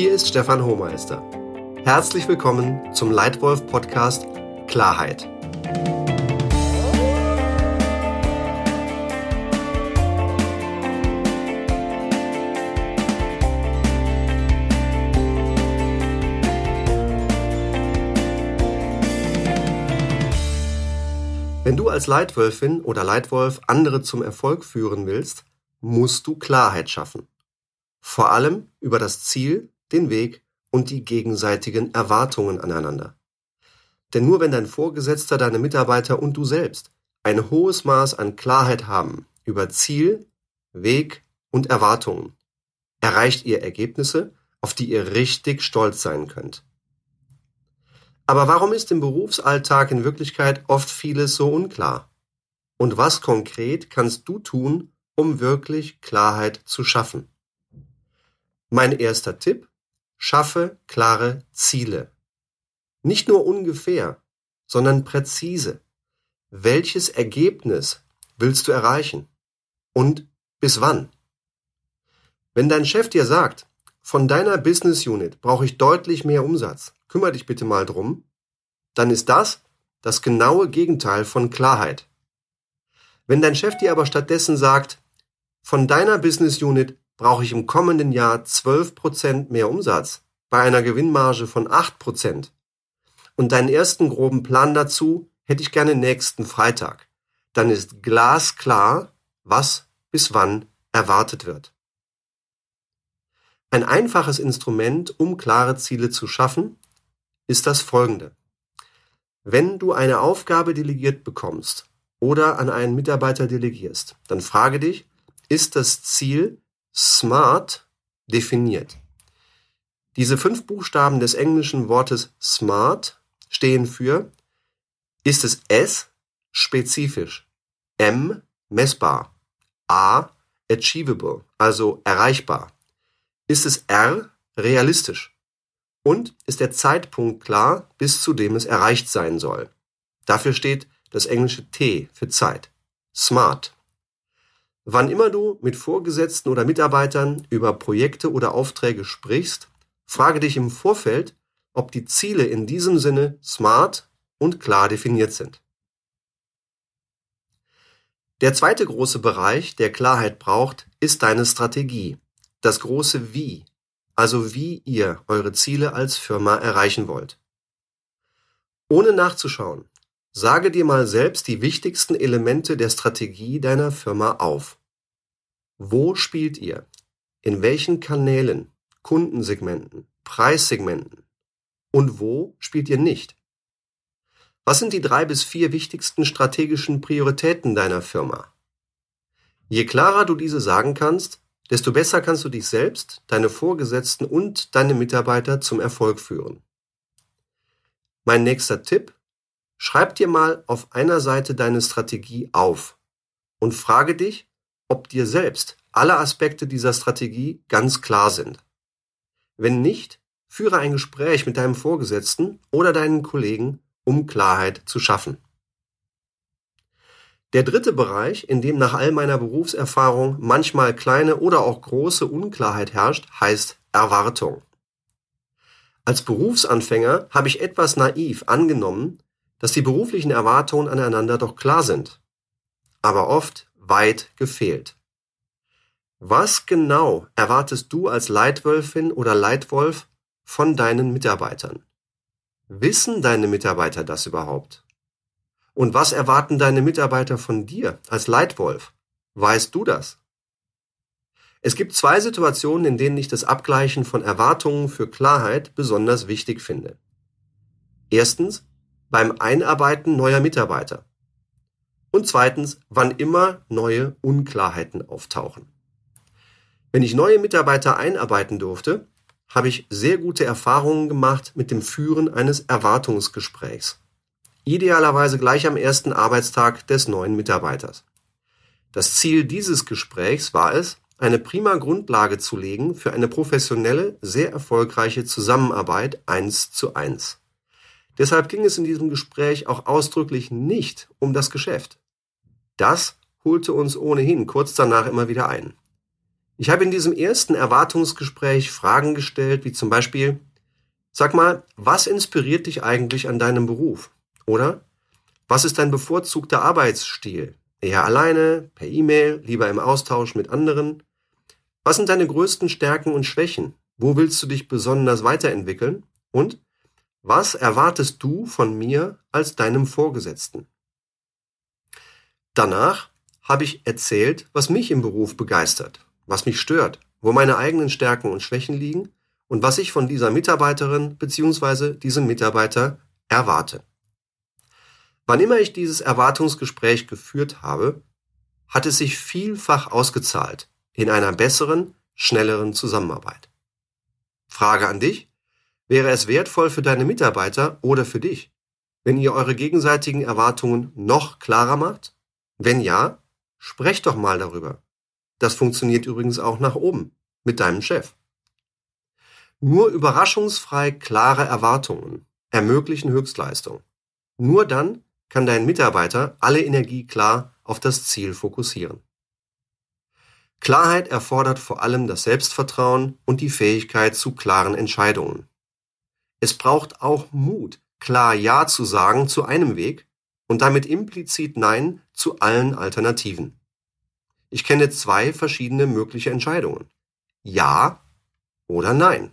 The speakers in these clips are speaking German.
Hier ist Stefan Hohmeister. Herzlich willkommen zum Leitwolf Podcast Klarheit. Wenn du als Leitwölfin oder Leitwolf andere zum Erfolg führen willst, musst du Klarheit schaffen. Vor allem über das Ziel, den Weg und die gegenseitigen Erwartungen aneinander. Denn nur wenn dein Vorgesetzter, deine Mitarbeiter und du selbst ein hohes Maß an Klarheit haben über Ziel, Weg und Erwartungen, erreicht ihr Ergebnisse, auf die ihr richtig stolz sein könnt. Aber warum ist im Berufsalltag in Wirklichkeit oft vieles so unklar? Und was konkret kannst du tun, um wirklich Klarheit zu schaffen? Mein erster Tipp, schaffe klare Ziele. Nicht nur ungefähr, sondern präzise. Welches Ergebnis willst du erreichen? Und bis wann? Wenn dein Chef dir sagt, von deiner Business Unit brauche ich deutlich mehr Umsatz, kümmere dich bitte mal drum, dann ist das das genaue Gegenteil von Klarheit. Wenn dein Chef dir aber stattdessen sagt, von deiner Business Unit brauche ich im kommenden Jahr 12% mehr Umsatz bei einer Gewinnmarge von 8%. Und deinen ersten groben Plan dazu hätte ich gerne nächsten Freitag. Dann ist glasklar, was bis wann erwartet wird. Ein einfaches Instrument, um klare Ziele zu schaffen, ist das folgende. Wenn du eine Aufgabe delegiert bekommst oder an einen Mitarbeiter delegierst, dann frage dich, ist das Ziel SMART definiert. Diese fünf Buchstaben des englischen Wortes SMART stehen für ist es S spezifisch, M messbar, A achievable, also erreichbar, ist es R realistisch und ist der Zeitpunkt klar, bis zu dem es erreicht sein soll. Dafür steht das englische T für Zeit. SMART. Wann immer du mit Vorgesetzten oder Mitarbeitern über Projekte oder Aufträge sprichst, frage dich im Vorfeld, ob die Ziele in diesem Sinne smart und klar definiert sind. Der zweite große Bereich, der Klarheit braucht, ist deine Strategie, das große Wie, also wie ihr eure Ziele als Firma erreichen wollt. Ohne nachzuschauen, sage dir mal selbst die wichtigsten Elemente der Strategie deiner Firma auf. Wo spielt ihr? In welchen Kanälen, Kundensegmenten, Preissegmenten? Und wo spielt ihr nicht? Was sind die drei bis vier wichtigsten strategischen Prioritäten deiner Firma? Je klarer du diese sagen kannst, desto besser kannst du dich selbst, deine Vorgesetzten und deine Mitarbeiter zum Erfolg führen. Mein nächster Tipp, schreib dir mal auf einer Seite deine Strategie auf und frage dich, ob dir selbst alle Aspekte dieser Strategie ganz klar sind. Wenn nicht, führe ein Gespräch mit deinem Vorgesetzten oder deinen Kollegen, um Klarheit zu schaffen. Der dritte Bereich, in dem nach all meiner Berufserfahrung manchmal kleine oder auch große Unklarheit herrscht, heißt Erwartung. Als Berufsanfänger habe ich etwas naiv angenommen, dass die beruflichen Erwartungen aneinander doch klar sind. Aber oft weit gefehlt. Was genau erwartest du als Leitwölfin oder Leitwolf von deinen Mitarbeitern? Wissen deine Mitarbeiter das überhaupt? Und was erwarten deine Mitarbeiter von dir als Leitwolf? Weißt du das? Es gibt zwei Situationen, in denen ich das Abgleichen von Erwartungen für Klarheit besonders wichtig finde. Erstens beim Einarbeiten neuer Mitarbeiter. Und zweitens, wann immer neue Unklarheiten auftauchen. Wenn ich neue Mitarbeiter einarbeiten durfte, habe ich sehr gute Erfahrungen gemacht mit dem Führen eines Erwartungsgesprächs. Idealerweise gleich am ersten Arbeitstag des neuen Mitarbeiters. Das Ziel dieses Gesprächs war es, eine prima Grundlage zu legen für eine professionelle, sehr erfolgreiche Zusammenarbeit eins zu eins. Deshalb ging es in diesem Gespräch auch ausdrücklich nicht um das Geschäft. Das holte uns ohnehin kurz danach immer wieder ein. Ich habe in diesem ersten Erwartungsgespräch Fragen gestellt, wie zum Beispiel, sag mal, was inspiriert dich eigentlich an deinem Beruf? Oder was ist dein bevorzugter Arbeitsstil? Eher alleine, per E-Mail, lieber im Austausch mit anderen? Was sind deine größten Stärken und Schwächen? Wo willst du dich besonders weiterentwickeln? Und was erwartest du von mir als deinem Vorgesetzten? Danach habe ich erzählt, was mich im Beruf begeistert was mich stört, wo meine eigenen Stärken und Schwächen liegen und was ich von dieser Mitarbeiterin bzw. diesem Mitarbeiter erwarte. Wann immer ich dieses Erwartungsgespräch geführt habe, hat es sich vielfach ausgezahlt in einer besseren, schnelleren Zusammenarbeit. Frage an dich, wäre es wertvoll für deine Mitarbeiter oder für dich, wenn ihr eure gegenseitigen Erwartungen noch klarer macht? Wenn ja, sprecht doch mal darüber. Das funktioniert übrigens auch nach oben mit deinem Chef. Nur überraschungsfrei klare Erwartungen ermöglichen Höchstleistung. Nur dann kann dein Mitarbeiter alle Energie klar auf das Ziel fokussieren. Klarheit erfordert vor allem das Selbstvertrauen und die Fähigkeit zu klaren Entscheidungen. Es braucht auch Mut, klar Ja zu sagen zu einem Weg und damit implizit Nein zu allen Alternativen. Ich kenne zwei verschiedene mögliche Entscheidungen. Ja oder nein.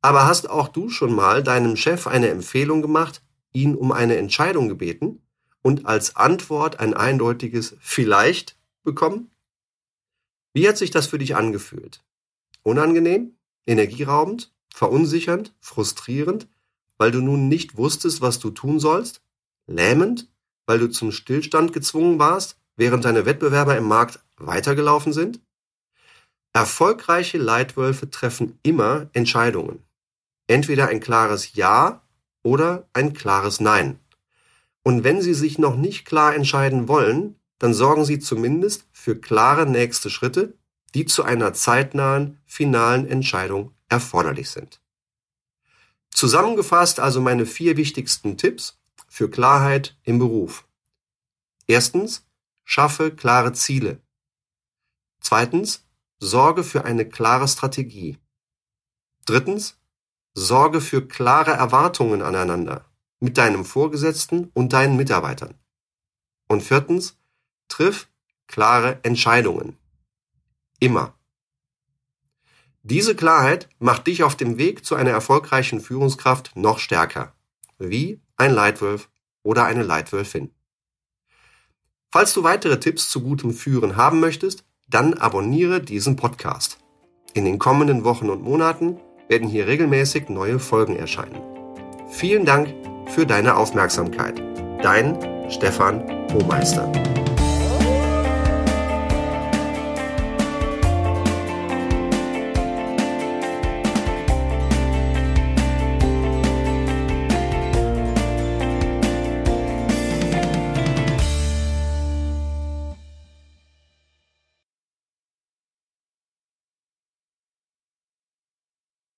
Aber hast auch du schon mal deinem Chef eine Empfehlung gemacht, ihn um eine Entscheidung gebeten und als Antwort ein eindeutiges vielleicht bekommen? Wie hat sich das für dich angefühlt? Unangenehm? Energieraubend? Verunsichernd? Frustrierend? Weil du nun nicht wusstest, was du tun sollst? Lähmend? Weil du zum Stillstand gezwungen warst? während deine Wettbewerber im Markt weitergelaufen sind? Erfolgreiche Leitwölfe treffen immer Entscheidungen. Entweder ein klares Ja oder ein klares Nein. Und wenn sie sich noch nicht klar entscheiden wollen, dann sorgen sie zumindest für klare nächste Schritte, die zu einer zeitnahen, finalen Entscheidung erforderlich sind. Zusammengefasst also meine vier wichtigsten Tipps für Klarheit im Beruf. Erstens, Schaffe klare Ziele. Zweitens, sorge für eine klare Strategie. Drittens, sorge für klare Erwartungen aneinander mit deinem Vorgesetzten und deinen Mitarbeitern. Und viertens, triff klare Entscheidungen. Immer. Diese Klarheit macht dich auf dem Weg zu einer erfolgreichen Führungskraft noch stärker. Wie ein Leitwolf oder eine Leitwölfin. Falls du weitere Tipps zu gutem Führen haben möchtest, dann abonniere diesen Podcast. In den kommenden Wochen und Monaten werden hier regelmäßig neue Folgen erscheinen. Vielen Dank für deine Aufmerksamkeit. Dein Stefan Hohmeister.